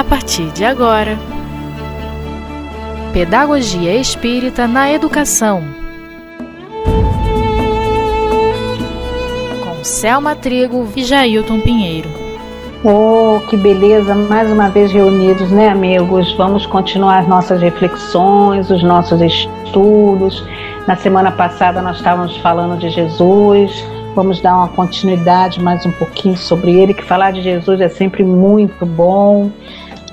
a partir de agora. Pedagogia Espírita na Educação. Com Selma Trigo e Jailton Pinheiro. Oh, que beleza! Mais uma vez reunidos, né, amigos? Vamos continuar as nossas reflexões, os nossos estudos. Na semana passada nós estávamos falando de Jesus, Vamos dar uma continuidade mais um pouquinho sobre ele, que falar de Jesus é sempre muito bom.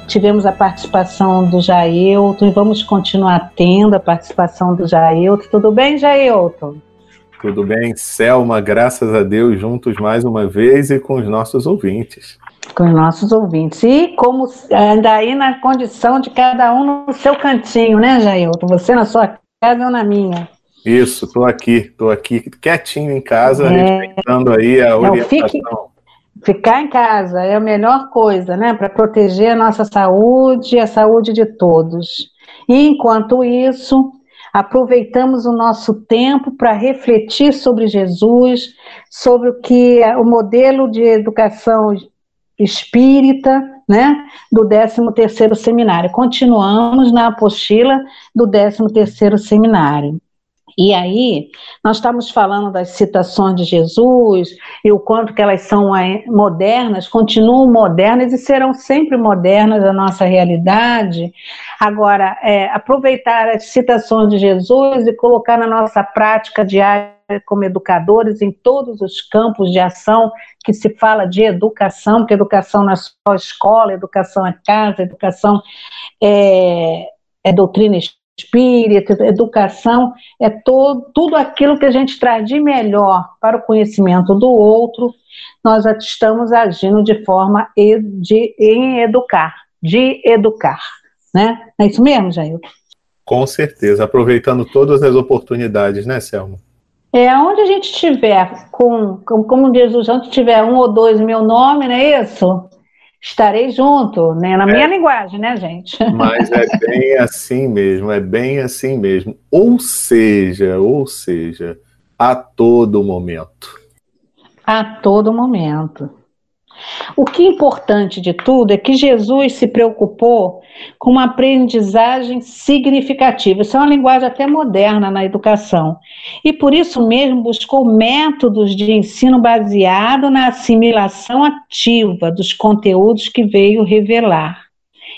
Tivemos a participação do Jailton e vamos continuar tendo a participação do Jailton. Tudo bem, Jailton? Tudo bem, Selma, graças a Deus, juntos mais uma vez e com os nossos ouvintes. Com os nossos ouvintes. E como ainda aí na condição de cada um no seu cantinho, né, Jailton? Você na sua casa ou na minha. Isso, estou aqui, estou aqui quietinho em casa, é... respeitando aí a orientação. Não, fique... Ficar em casa é a melhor coisa, né, para proteger a nossa saúde e a saúde de todos. E enquanto isso, aproveitamos o nosso tempo para refletir sobre Jesus, sobre o que é o modelo de educação espírita, né, do 13º seminário. Continuamos na apostila do 13º seminário. E aí, nós estamos falando das citações de Jesus e o quanto que elas são eh, modernas, continuam modernas e serão sempre modernas a nossa realidade. Agora, é, aproveitar as citações de Jesus e colocar na nossa prática diária como educadores em todos os campos de ação que se fala de educação, que educação não é só escola, educação é casa, educação é, é doutrina educação, é todo, tudo aquilo que a gente traz de melhor para o conhecimento do outro, nós estamos agindo de forma de, em educar, de educar. Né? É isso mesmo, Jair? Com certeza, aproveitando todas as oportunidades, né, Selma? É, onde a gente tiver, com, como diz o Janto, tiver um ou dois meu nome, não é isso? Estarei junto, né? Na minha é, linguagem, né, gente? Mas é bem assim mesmo, é bem assim mesmo. Ou seja, ou seja, a todo momento. A todo momento. O que é importante de tudo é que Jesus se preocupou com uma aprendizagem significativa. Isso é uma linguagem até moderna na educação. E por isso mesmo buscou métodos de ensino baseado na assimilação ativa dos conteúdos que veio revelar.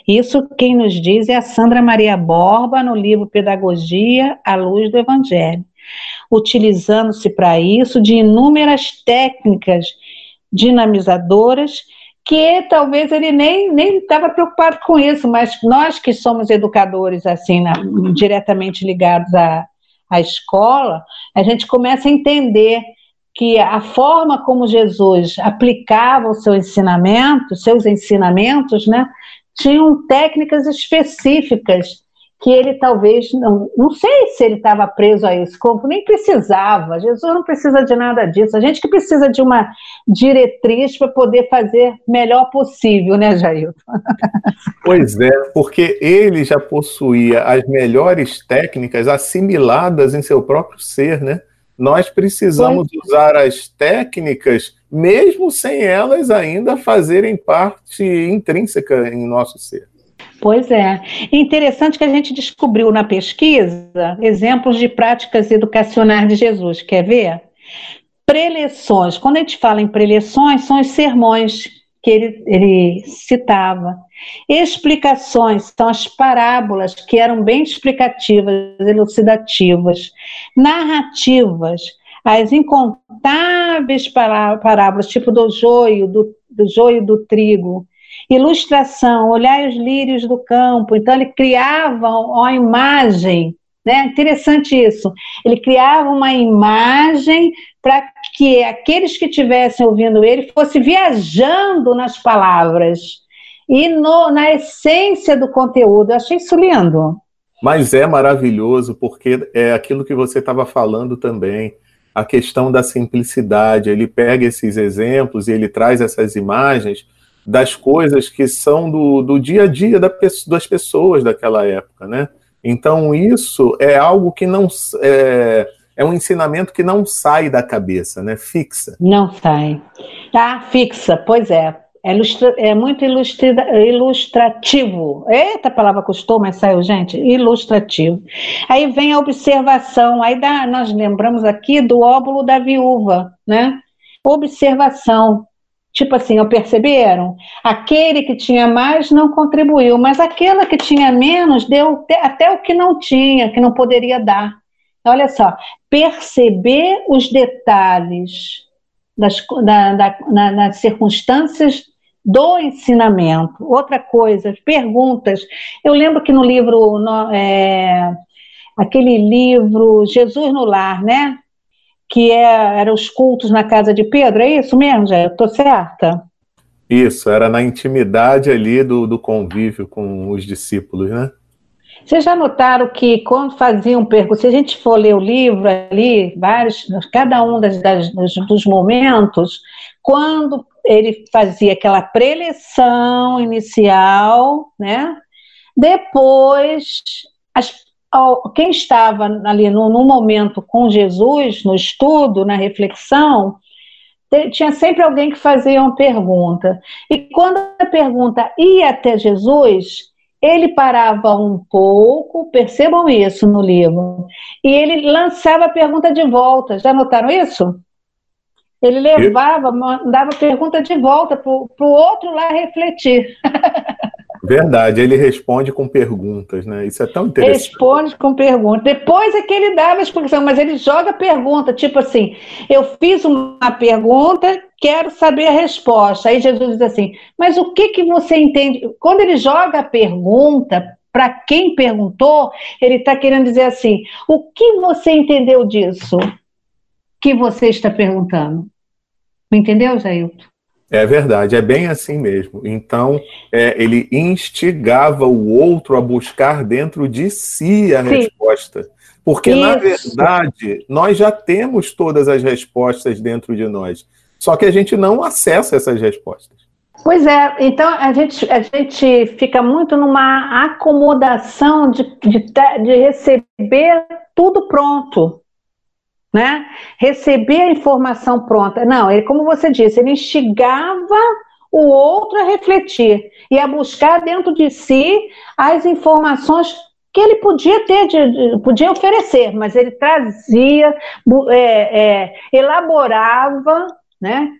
Isso quem nos diz é a Sandra Maria Borba no livro Pedagogia à Luz do Evangelho, utilizando-se para isso de inúmeras técnicas dinamizadoras, que talvez ele nem nem estava preocupado com isso, mas nós que somos educadores assim, na, diretamente ligados à, à escola, a gente começa a entender que a forma como Jesus aplicava o seu ensinamento, seus ensinamentos, né, tinham técnicas específicas que ele talvez não, não sei se ele estava preso a esse corpo, nem precisava. Jesus não precisa de nada disso. A gente que precisa de uma diretriz para poder fazer melhor possível, né, Jair? Pois é, porque ele já possuía as melhores técnicas assimiladas em seu próprio ser, né? Nós precisamos pois. usar as técnicas, mesmo sem elas ainda fazerem parte intrínseca em nosso ser. Pois é. Interessante que a gente descobriu na pesquisa exemplos de práticas educacionais de Jesus. Quer ver? Preleções. Quando a gente fala em preleções, são os sermões que ele, ele citava. Explicações são as parábolas, que eram bem explicativas, elucidativas. Narrativas, as incontáveis parábolas, tipo do joio, do, do joio do trigo Ilustração, olhar os lírios do campo. Então, ele criava uma imagem, né? Interessante isso. Ele criava uma imagem para que aqueles que estivessem ouvindo ele fossem viajando nas palavras e no, na essência do conteúdo. Eu achei isso lindo. Mas é maravilhoso porque é aquilo que você estava falando também, a questão da simplicidade. Ele pega esses exemplos e ele traz essas imagens das coisas que são do, do dia a dia da, das pessoas daquela época, né? Então isso é algo que não é, é um ensinamento que não sai da cabeça, né? Fixa. Não sai. Ah, fixa, pois é. É, ilustra, é muito ilustra, ilustrativo. Eita, a palavra custou, mas saiu, gente. Ilustrativo. Aí vem a observação. Aí dá, nós lembramos aqui do óvulo da viúva, né? Observação. Tipo assim, perceberam? Aquele que tinha mais não contribuiu, mas aquela que tinha menos deu até o que não tinha, que não poderia dar. Olha só, perceber os detalhes das, da, da, na, nas circunstâncias do ensinamento. Outra coisa, perguntas. Eu lembro que no livro, no, é, aquele livro Jesus no Lar, né? Que é, eram os cultos na casa de Pedro, é isso mesmo, já? Estou certa? Isso, era na intimidade ali do, do convívio com os discípulos, né? Vocês já notaram que quando faziam perguntas, se a gente for ler o livro ali, vários, cada um das, das, dos momentos, quando ele fazia aquela preleção inicial, né? Depois, as, quem estava ali no, no, momento com Jesus, no estudo, na reflexão, tinha sempre alguém que fazia uma pergunta. E quando a pergunta ia até Jesus, ele parava um pouco, percebam isso no livro, e ele lançava a pergunta de volta. Já notaram isso? Ele levava, mandava a pergunta de volta para o outro lá refletir. Verdade, ele responde com perguntas, né? Isso é tão interessante. Responde com perguntas. Depois é que ele dava a explicação, mas ele joga pergunta, tipo assim: eu fiz uma pergunta, quero saber a resposta. Aí Jesus diz assim: mas o que, que você entende? Quando ele joga a pergunta para quem perguntou, ele está querendo dizer assim: o que você entendeu disso que você está perguntando? Entendeu, Jailton? É verdade, é bem assim mesmo. Então, é, ele instigava o outro a buscar dentro de si a Sim. resposta. Porque, Isso. na verdade, nós já temos todas as respostas dentro de nós. Só que a gente não acessa essas respostas. Pois é, então a gente, a gente fica muito numa acomodação de, de, de receber tudo pronto né? Receber a informação pronta. Não, ele, como você disse, ele instigava o outro a refletir e a buscar dentro de si as informações que ele podia ter, de, podia oferecer, mas ele trazia, é, é, elaborava, né?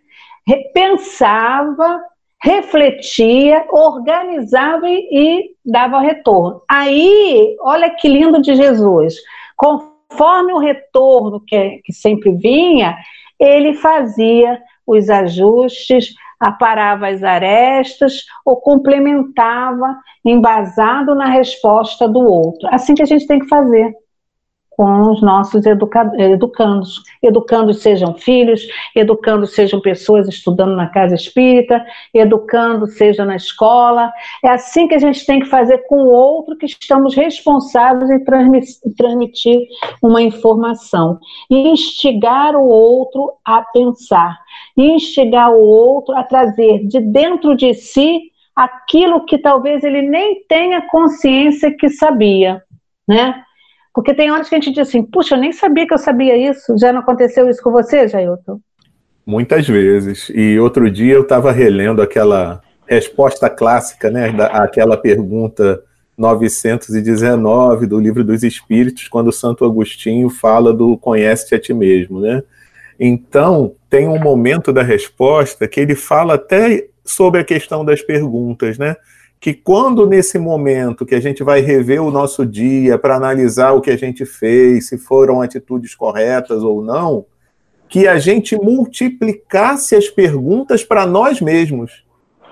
pensava, refletia, organizava e, e dava retorno. Aí, olha que lindo de Jesus. Com conforme o retorno que, que sempre vinha, ele fazia os ajustes, aparava as arestas ou complementava, embasado na resposta do outro. Assim que a gente tem que fazer com os nossos educa educandos. Educandos sejam filhos, educandos sejam pessoas estudando na casa espírita, educando seja na escola. É assim que a gente tem que fazer com o outro que estamos responsáveis em transmitir uma informação. E instigar o outro a pensar. E instigar o outro a trazer de dentro de si aquilo que talvez ele nem tenha consciência que sabia, né? Porque tem horas que a gente diz assim, puxa, eu nem sabia que eu sabia isso. Já não aconteceu isso com você, Jailton? Muitas vezes. E outro dia eu estava relendo aquela resposta clássica, né, da, aquela pergunta 919 do Livro dos Espíritos, quando Santo Agostinho fala do conhece-te a ti mesmo, né? Então, tem um momento da resposta que ele fala até sobre a questão das perguntas, né? Que quando nesse momento que a gente vai rever o nosso dia para analisar o que a gente fez, se foram atitudes corretas ou não, que a gente multiplicasse as perguntas para nós mesmos.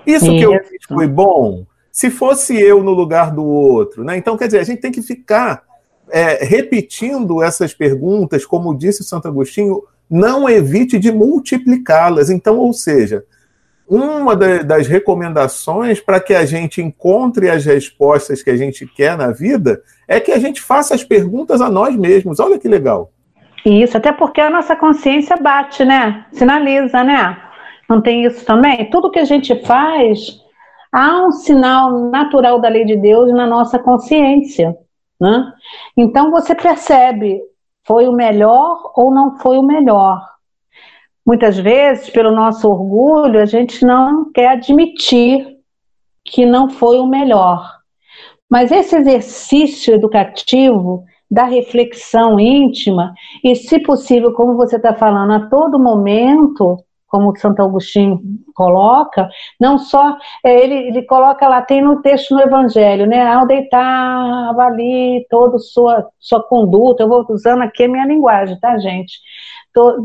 Isso, que eu fiz foi bom. Se fosse eu no lugar do outro, né? Então, quer dizer, a gente tem que ficar é, repetindo essas perguntas, como disse Santo Agostinho, não evite de multiplicá-las. Então, ou seja, uma das recomendações para que a gente encontre as respostas que a gente quer na vida é que a gente faça as perguntas a nós mesmos. Olha que legal. Isso, até porque a nossa consciência bate, né? Sinaliza, né? Não tem isso também? Tudo que a gente faz, há um sinal natural da lei de Deus na nossa consciência. Né? Então você percebe, foi o melhor ou não foi o melhor. Muitas vezes, pelo nosso orgulho, a gente não quer admitir que não foi o melhor. Mas esse exercício educativo da reflexão íntima, e se possível, como você está falando, a todo momento, como Santo Agostinho coloca, não só, é, ele, ele coloca lá, tem no texto no Evangelho, né, ao deitar, avalie toda sua, sua conduta, eu vou usando aqui a minha linguagem, tá, gente?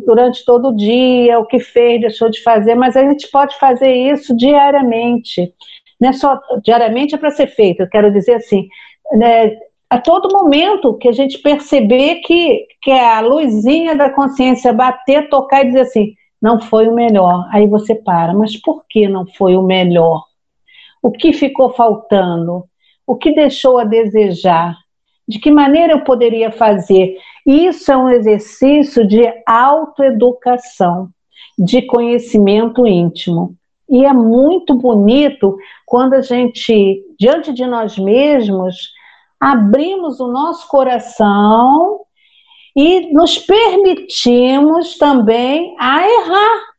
Durante todo o dia, o que fez, deixou de fazer, mas a gente pode fazer isso diariamente, não é só, diariamente é para ser feito, eu quero dizer assim, né, a todo momento que a gente perceber que, que a luzinha da consciência bater, tocar e dizer assim, não foi o melhor. Aí você para, mas por que não foi o melhor? O que ficou faltando? O que deixou a desejar? De que maneira eu poderia fazer? Isso é um exercício de autoeducação, de conhecimento íntimo. E é muito bonito quando a gente, diante de nós mesmos, abrimos o nosso coração e nos permitimos também a errar.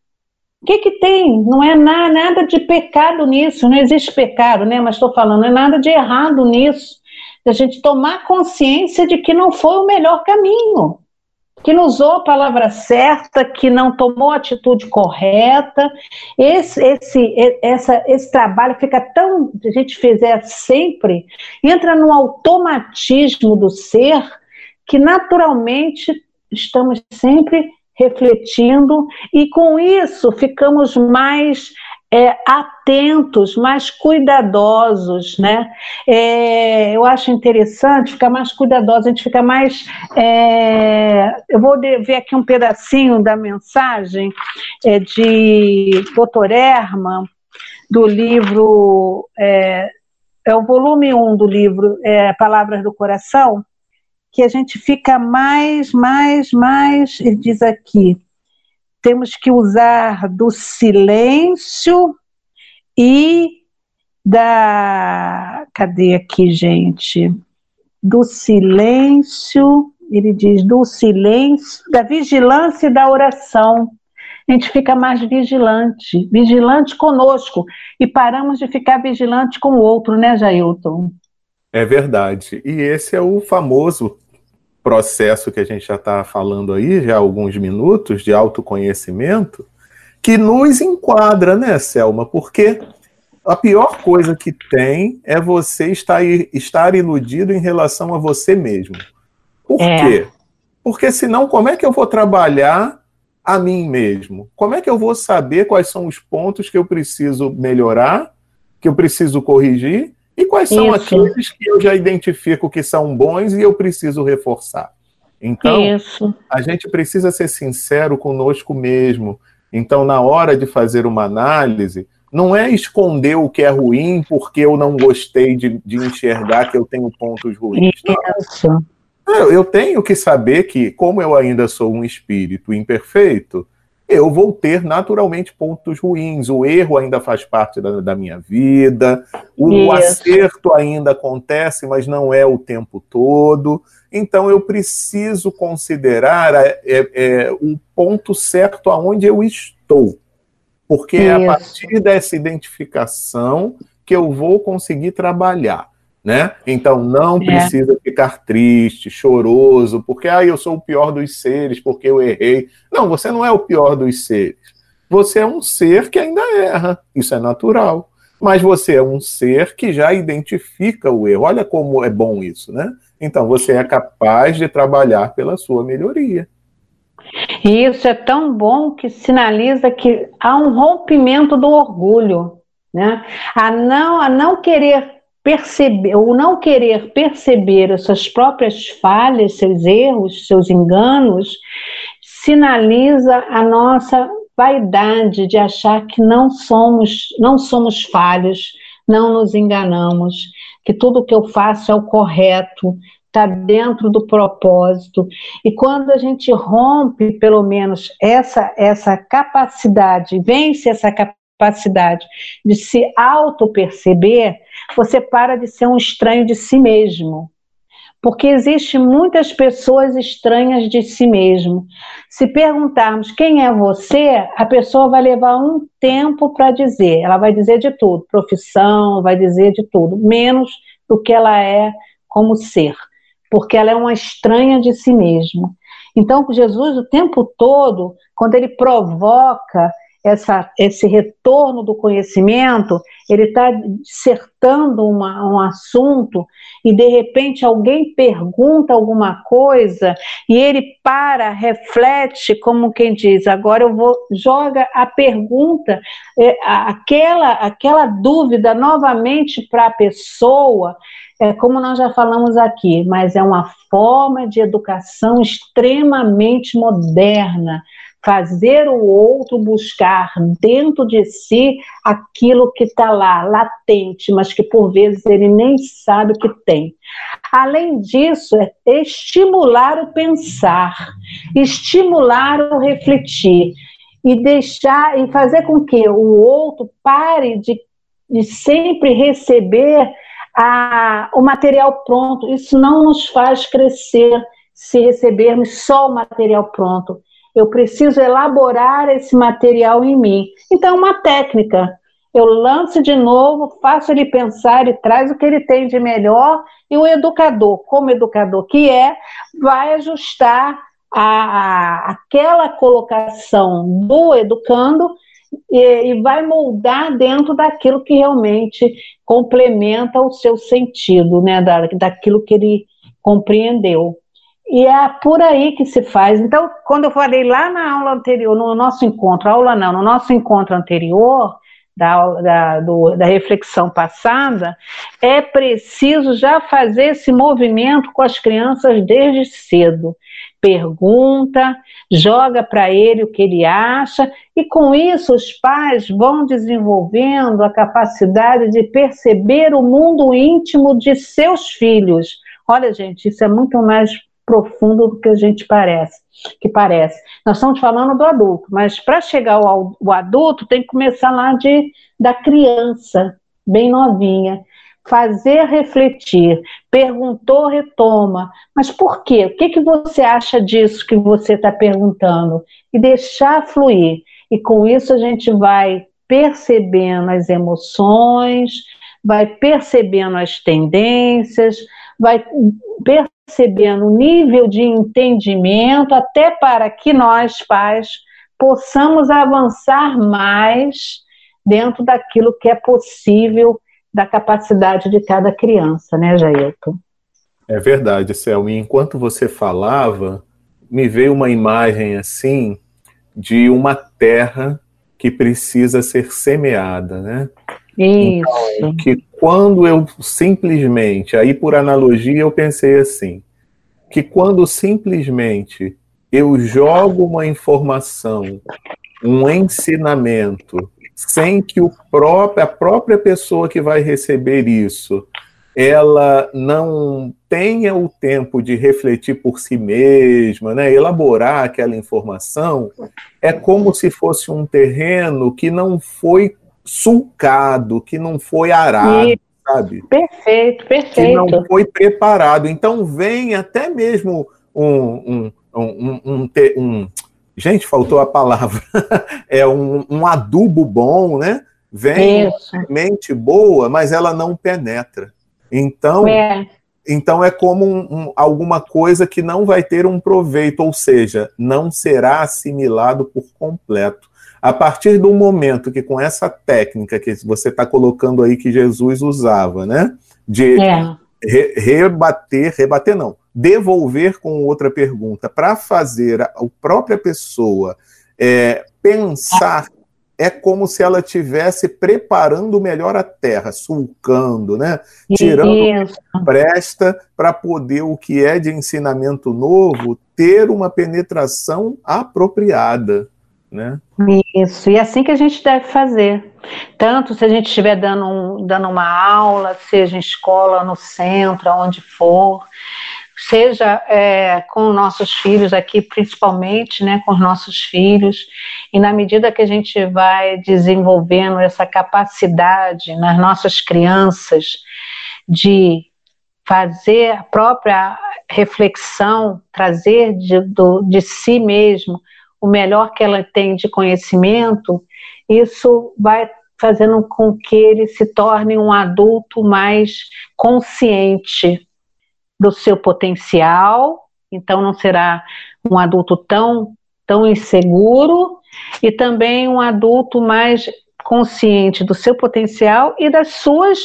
O que, que tem? Não é nada de pecado nisso, não existe pecado, né? Mas estou falando, não é nada de errado nisso. A gente tomar consciência de que não foi o melhor caminho, que não usou a palavra certa, que não tomou a atitude correta. Esse, esse, essa, esse trabalho fica tão. A gente fizer sempre, entra no automatismo do ser que naturalmente estamos sempre refletindo e com isso ficamos mais é, atentos, mais cuidadosos, né? É, eu acho interessante ficar mais cuidadoso, a gente fica mais. É, eu vou ver aqui um pedacinho da mensagem é, de Dr. Herman, do livro. É, é o volume 1 do livro é, Palavras do Coração, que a gente fica mais, mais, mais, ele diz aqui, temos que usar do silêncio e da. Cadê aqui, gente? Do silêncio, ele diz, do silêncio, da vigilância e da oração. A gente fica mais vigilante, vigilante conosco, e paramos de ficar vigilante com o outro, né, Jailton? É verdade. E esse é o famoso processo que a gente já está falando aí, já há alguns minutos, de autoconhecimento, que nos enquadra, né, Selma? Porque a pior coisa que tem é você estar, estar iludido em relação a você mesmo. Por é. quê? Porque senão, como é que eu vou trabalhar a mim mesmo? Como é que eu vou saber quais são os pontos que eu preciso melhorar, que eu preciso corrigir e quais são Isso. aqueles que eu já identifico que são bons e eu preciso reforçar? Então, Isso. a gente precisa ser sincero conosco mesmo. Então, na hora de fazer uma análise, não é esconder o que é ruim porque eu não gostei de, de enxergar que eu tenho pontos ruins. Isso. Eu, eu tenho que saber que, como eu ainda sou um espírito imperfeito, eu vou ter naturalmente pontos ruins. O erro ainda faz parte da, da minha vida, o acerto ainda acontece, mas não é o tempo todo. Então eu preciso considerar é, é, é o ponto certo aonde eu estou. Porque Isso. é a partir dessa identificação que eu vou conseguir trabalhar né? Então não é. precisa ficar triste, choroso, porque ah, eu sou o pior dos seres, porque eu errei. Não, você não é o pior dos seres. Você é um ser que ainda erra, isso é natural. Mas você é um ser que já identifica o erro. Olha como é bom isso, né? Então você é capaz de trabalhar pela sua melhoria. E isso é tão bom que sinaliza que há um rompimento do orgulho, né? A não, a não querer perceber ou não querer perceber as suas próprias falhas, seus erros, seus enganos, sinaliza a nossa vaidade de achar que não somos, não somos falhos, não nos enganamos, que tudo que eu faço é o correto, está dentro do propósito. E quando a gente rompe, pelo menos, essa, essa capacidade, vence essa capacidade de se auto-perceber, você para de ser um estranho de si mesmo. porque existe muitas pessoas estranhas de si mesmo. Se perguntarmos quem é você, a pessoa vai levar um tempo para dizer. Ela vai dizer de tudo, profissão, vai dizer de tudo, menos do que ela é como ser, porque ela é uma estranha de si mesma. Então, Jesus, o tempo todo, quando ele provoca essa, esse retorno do conhecimento, ele está dissertando uma, um assunto e de repente alguém pergunta alguma coisa e ele para, reflete, como quem diz, agora eu vou, joga a pergunta, é, aquela, aquela dúvida novamente para a pessoa, é, como nós já falamos aqui, mas é uma forma de educação extremamente moderna fazer o outro buscar dentro de si aquilo que está lá, latente, mas que por vezes ele nem sabe que tem. Além disso, é estimular o pensar, estimular o refletir e deixar e fazer com que o outro pare de, de sempre receber a, o material pronto. Isso não nos faz crescer se recebermos só o material pronto eu preciso elaborar esse material em mim. Então, uma técnica. Eu lanço de novo, faço ele pensar e traz o que ele tem de melhor, e o educador, como educador que é, vai ajustar a, a aquela colocação do educando e, e, vai moldar dentro daquilo que realmente complementa o seu sentido, né, da, daquilo que ele compreendeu. E é por aí que se faz. Então, quando eu falei lá na aula anterior, no nosso encontro, aula não, no nosso encontro anterior, da, da, do, da reflexão passada, é preciso já fazer esse movimento com as crianças desde cedo. Pergunta, joga para ele o que ele acha, e com isso os pais vão desenvolvendo a capacidade de perceber o mundo íntimo de seus filhos. Olha, gente, isso é muito mais profundo do que a gente parece, que parece. Nós estamos falando do adulto, mas para chegar ao, ao, adulto tem que começar lá de da criança, bem novinha, fazer refletir, perguntou, retoma, mas por quê? O que, que você acha disso que você está perguntando? E deixar fluir. E com isso a gente vai percebendo as emoções, vai percebendo as tendências, vai percebendo o nível de entendimento, até para que nós, pais, possamos avançar mais dentro daquilo que é possível da capacidade de cada criança, né, Jailton? É verdade, Selma. E enquanto você falava, me veio uma imagem assim de uma terra que precisa ser semeada, né? Isso. Então, que quando eu simplesmente, aí por analogia eu pensei assim, que quando simplesmente eu jogo uma informação, um ensinamento, sem que o próprio, a própria pessoa que vai receber isso, ela não tenha o tempo de refletir por si mesma, né, elaborar aquela informação, é como se fosse um terreno que não foi sulcado, que não foi arado, e... sabe? Perfeito, perfeito. Que não foi preparado. Então vem até mesmo um, um, um, um, um gente, faltou a palavra, é um, um, adubo bom, né? Vem mente boa, mas ela não penetra. Então, é. então é como um, um, alguma coisa que não vai ter um proveito, ou seja, não será assimilado por completo. A partir do momento que com essa técnica que você está colocando aí que Jesus usava, né? De é. re rebater, rebater não, devolver com outra pergunta para fazer a, a, própria pessoa é, pensar é como se ela tivesse preparando melhor a terra, sulcando, né? Tirando presta para poder o que é de ensinamento novo ter uma penetração apropriada né? Isso, e é assim que a gente deve fazer. Tanto se a gente estiver dando, um, dando uma aula, seja em escola, no centro, onde for, seja é, com nossos filhos aqui, principalmente, né, com os nossos filhos, e na medida que a gente vai desenvolvendo essa capacidade nas nossas crianças de fazer a própria reflexão, trazer de, do, de si mesmo o melhor que ela tem de conhecimento, isso vai fazendo com que ele se torne um adulto mais consciente do seu potencial, então não será um adulto tão, tão inseguro e também um adulto mais consciente do seu potencial e das suas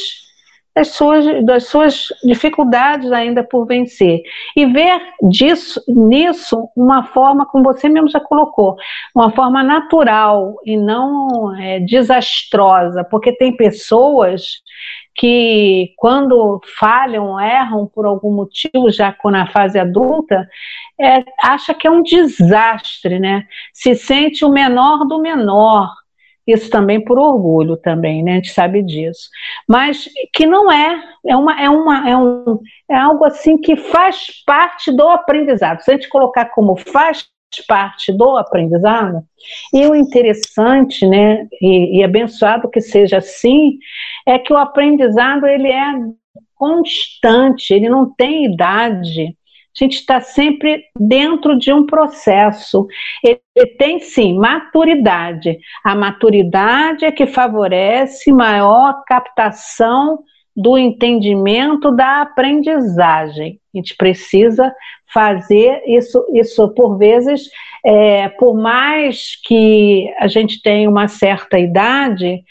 das suas, das suas dificuldades ainda por vencer. E ver disso, nisso uma forma, como você mesmo já colocou, uma forma natural e não é, desastrosa, porque tem pessoas que quando falham, erram por algum motivo, já na fase adulta, é, acha que é um desastre, né? Se sente o menor do menor, isso também por orgulho também, né? A gente sabe disso. Mas que não é, é, uma, é, uma, é, um, é algo assim que faz parte do aprendizado. Se a gente colocar como faz parte do aprendizado, e o interessante, né, e, e abençoado que seja assim, é que o aprendizado ele é constante, ele não tem idade, a gente está sempre dentro de um processo. Ele tem sim maturidade. A maturidade é que favorece maior captação do entendimento da aprendizagem. A gente precisa fazer isso, isso por vezes, é, por mais que a gente tenha uma certa idade,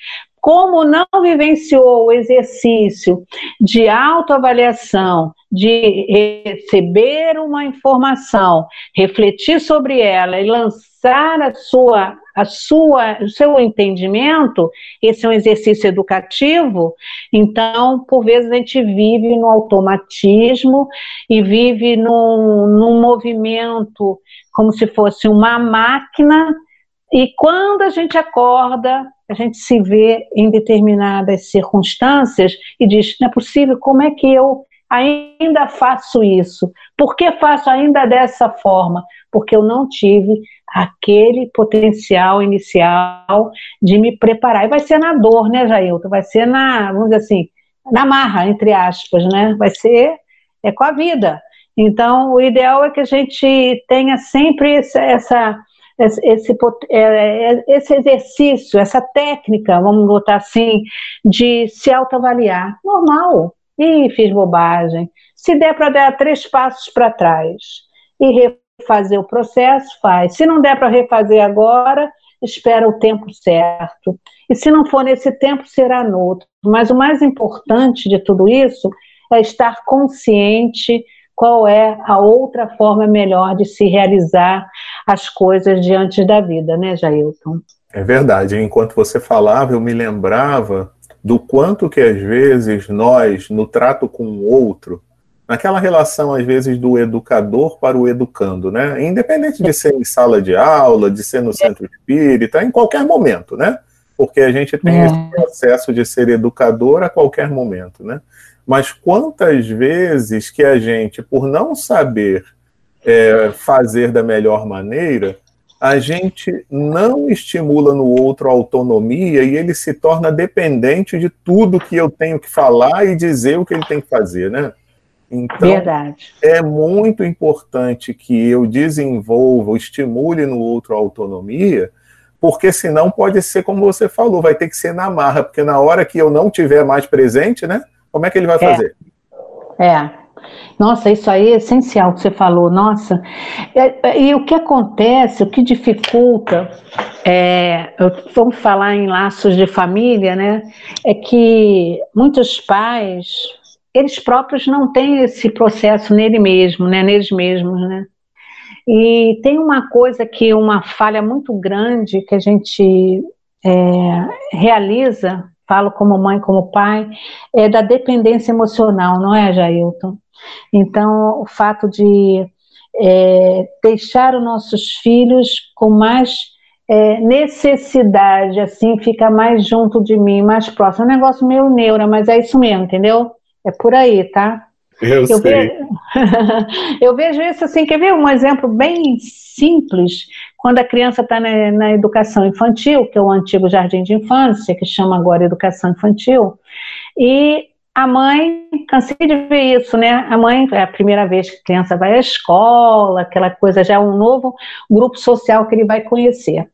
como não vivenciou o exercício de autoavaliação, de receber uma informação, refletir sobre ela e lançar a sua, a sua, o seu entendimento, esse é um exercício educativo, então, por vezes, a gente vive no automatismo e vive num, num movimento como se fosse uma máquina, e quando a gente acorda, a gente se vê em determinadas circunstâncias e diz: não é possível, como é que eu ainda faço isso? Por que faço ainda dessa forma? Porque eu não tive aquele potencial inicial de me preparar. E vai ser na dor, né, Jailton? Vai ser na, vamos dizer assim, na marra, entre aspas, né? Vai ser é com a vida. Então, o ideal é que a gente tenha sempre essa, essa esse, é, é, esse exercício, essa técnica, vamos botar assim, de se autoavaliar. Normal. E fiz bobagem. Se der para dar três passos para trás e refazer o processo, faz. Se não der para refazer agora, espera o tempo certo. E se não for nesse tempo, será no outro. Mas o mais importante de tudo isso é estar consciente qual é a outra forma melhor de se realizar as coisas diante da vida, né, Jailton? É verdade. Enquanto você falava, eu me lembrava do quanto que às vezes nós, no trato com o outro, naquela relação às vezes do educador para o educando, né? Independente de ser em sala de aula, de ser no centro espírita, em qualquer momento, né? Porque a gente tem é. esse processo de ser educador a qualquer momento, né? Mas quantas vezes que a gente, por não saber é, fazer da melhor maneira, a gente não estimula no outro a autonomia e ele se torna dependente de tudo que eu tenho que falar e dizer o que ele tem que fazer, né? Então, Verdade. é muito importante que eu desenvolva, estimule no outro a autonomia, porque senão pode ser como você falou, vai ter que ser na marra, porque na hora que eu não tiver mais presente, né? Como é que ele vai fazer? É. é. Nossa, isso aí é essencial que você falou. Nossa, é, é, e o que acontece, o que dificulta, é, vamos falar em laços de família, né? É que muitos pais, eles próprios não têm esse processo nele mesmo, né? Neles mesmos, né? E tem uma coisa que uma falha muito grande que a gente é, realiza falo como mãe, como pai, é da dependência emocional, não é, Jailton? Então, o fato de é, deixar os nossos filhos com mais é, necessidade, assim, fica mais junto de mim, mais próximo. É um negócio meio neura, mas é isso mesmo, entendeu? É por aí, tá? Eu, eu sei. Vejo, eu vejo isso assim, quer ver um exemplo bem simples? Quando a criança está na, na, educação infantil, que é o antigo jardim de infância, que chama agora educação infantil, e a mãe, cansei de ver isso, né? A mãe é a primeira vez que a criança vai à escola, aquela coisa, já é um novo grupo social que ele vai conhecer.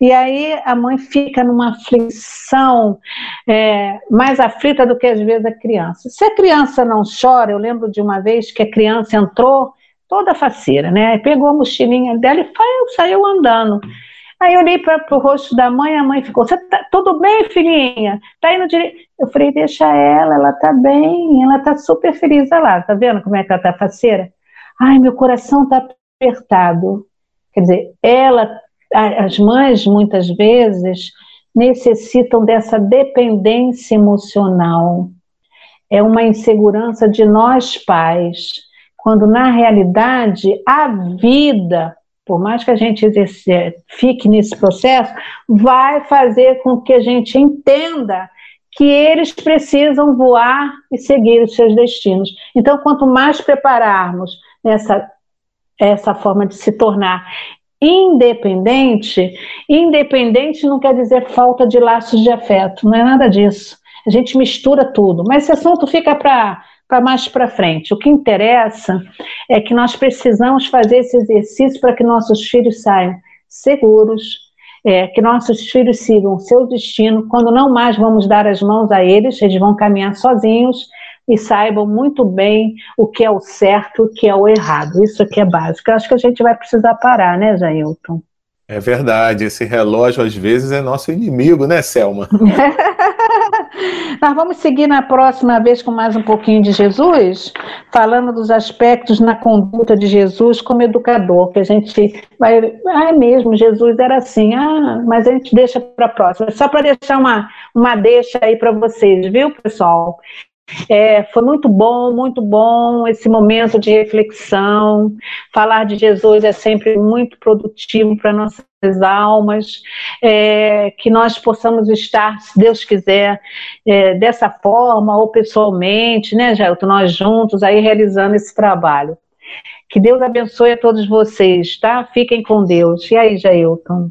E aí a mãe fica numa aflição é, mais aflita do que às vezes a criança. Se a criança não chora, eu lembro de uma vez que a criança entrou toda faceira, né? Pegou a mochilinha dela e saiu andando. Aí eu olhei para o rosto da mãe, a mãe ficou, tá, tudo bem, filhinha? Tá indo direito? Eu falei, deixa ela, ela tá bem, ela tá super feliz, olha lá, tá vendo como é que ela tá faceira? Ai, meu coração tá apertado. Quer dizer, ela, as mães muitas vezes necessitam dessa dependência emocional. É uma insegurança de nós pais, quando na realidade a vida por mais que a gente fique nesse processo, vai fazer com que a gente entenda que eles precisam voar e seguir os seus destinos. Então, quanto mais prepararmos essa, essa forma de se tornar independente, independente não quer dizer falta de laços de afeto, não é nada disso. A gente mistura tudo, mas esse assunto fica para para mais para frente. O que interessa é que nós precisamos fazer esse exercício para que nossos filhos saiam seguros, é, que nossos filhos sigam o seu destino. Quando não mais vamos dar as mãos a eles, eles vão caminhar sozinhos e saibam muito bem o que é o certo, o que é o errado. Isso aqui é básico. Eu acho que a gente vai precisar parar, né, Jailton? É verdade, esse relógio às vezes é nosso inimigo, né, Selma? Nós vamos seguir na próxima vez com mais um pouquinho de Jesus, falando dos aspectos na conduta de Jesus como educador, que a gente vai, ah, é mesmo, Jesus era assim, ah, mas a gente deixa para a próxima. Só para deixar uma, uma deixa aí para vocês, viu, pessoal? É, foi muito bom, muito bom esse momento de reflexão. Falar de Jesus é sempre muito produtivo para nossas almas. É, que nós possamos estar, se Deus quiser, é, dessa forma ou pessoalmente, né, Jailton? Nós juntos aí realizando esse trabalho. Que Deus abençoe a todos vocês, tá? Fiquem com Deus. E aí, Jailton?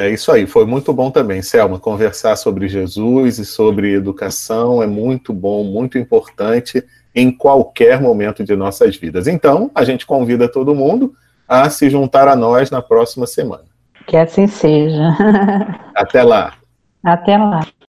É isso aí, foi muito bom também, Selma, conversar sobre Jesus e sobre educação é muito bom, muito importante em qualquer momento de nossas vidas. Então, a gente convida todo mundo a se juntar a nós na próxima semana. Que assim seja. Até lá. Até lá.